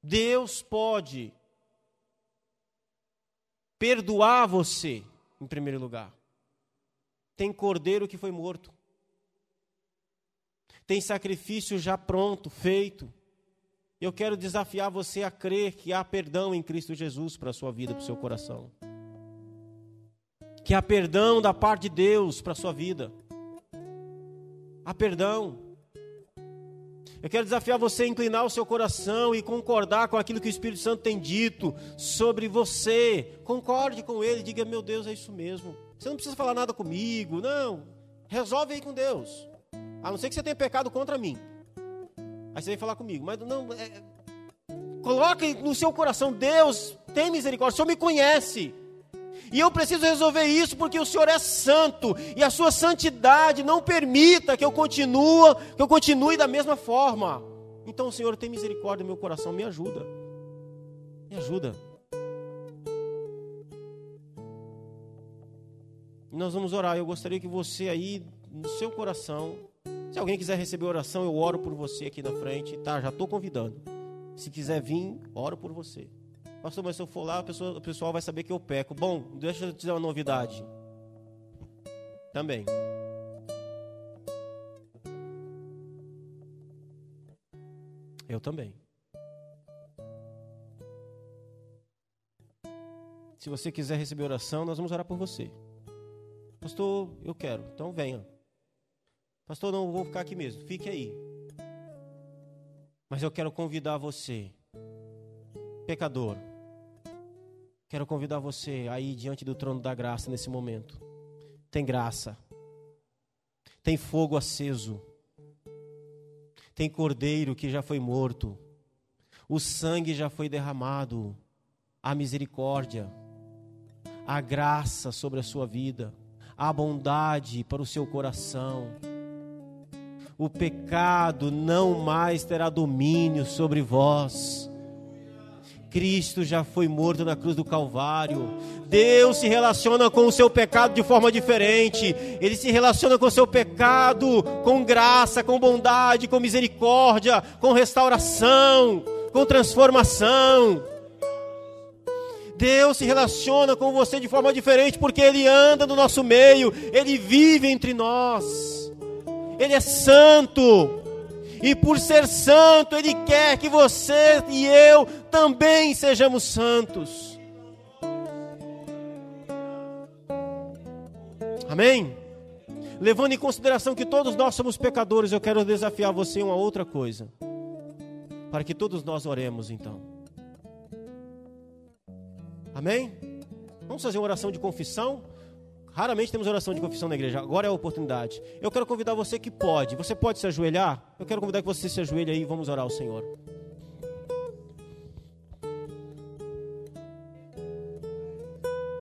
Deus pode perdoar você, em primeiro lugar. Tem cordeiro que foi morto. Tem sacrifício já pronto, feito. Eu quero desafiar você a crer que há perdão em Cristo Jesus para a sua vida, para o seu coração. Que há perdão da parte de Deus para a sua vida. Há perdão. Eu quero desafiar você a inclinar o seu coração e concordar com aquilo que o Espírito Santo tem dito sobre você. Concorde com ele, diga: Meu Deus, é isso mesmo. Você não precisa falar nada comigo, não. Resolve aí com Deus. A não ser que você tenha pecado contra mim. Aí você vem falar comigo. Mas não. É, coloque no seu coração, Deus tem misericórdia, o Senhor me conhece. E eu preciso resolver isso porque o Senhor é santo e a sua santidade não permita que eu continue, que eu continue da mesma forma. Então, Senhor, tem misericórdia no meu coração, me ajuda. Me ajuda. Nós vamos orar. Eu gostaria que você aí, no seu coração, se alguém quiser receber oração, eu oro por você aqui na frente, tá? Já estou convidando. Se quiser vir, oro por você. Pastor, mas se eu for lá, o pessoal vai saber que eu peco. Bom, deixa eu te dizer uma novidade. Também. Eu também. Se você quiser receber oração, nós vamos orar por você. Pastor, eu quero. Então venha. Pastor, não vou ficar aqui mesmo. Fique aí. Mas eu quero convidar você, pecador. Quero convidar você aí diante do trono da graça nesse momento. Tem graça. Tem fogo aceso. Tem cordeiro que já foi morto. O sangue já foi derramado. A misericórdia, a graça sobre a sua vida, a bondade para o seu coração o pecado não mais terá domínio sobre vós. Cristo já foi morto na cruz do Calvário. Deus se relaciona com o seu pecado de forma diferente. Ele se relaciona com o seu pecado com graça, com bondade, com misericórdia, com restauração, com transformação. Deus se relaciona com você de forma diferente porque Ele anda no nosso meio, Ele vive entre nós. Ele é santo. E por ser santo, Ele quer que você e eu também sejamos santos. Amém? Levando em consideração que todos nós somos pecadores, eu quero desafiar você em uma outra coisa. Para que todos nós oremos então. Amém? Vamos fazer uma oração de confissão? Raramente temos oração de confissão na igreja. Agora é a oportunidade. Eu quero convidar você que pode. Você pode se ajoelhar? Eu quero convidar que você se ajoelhe aí e vamos orar ao Senhor.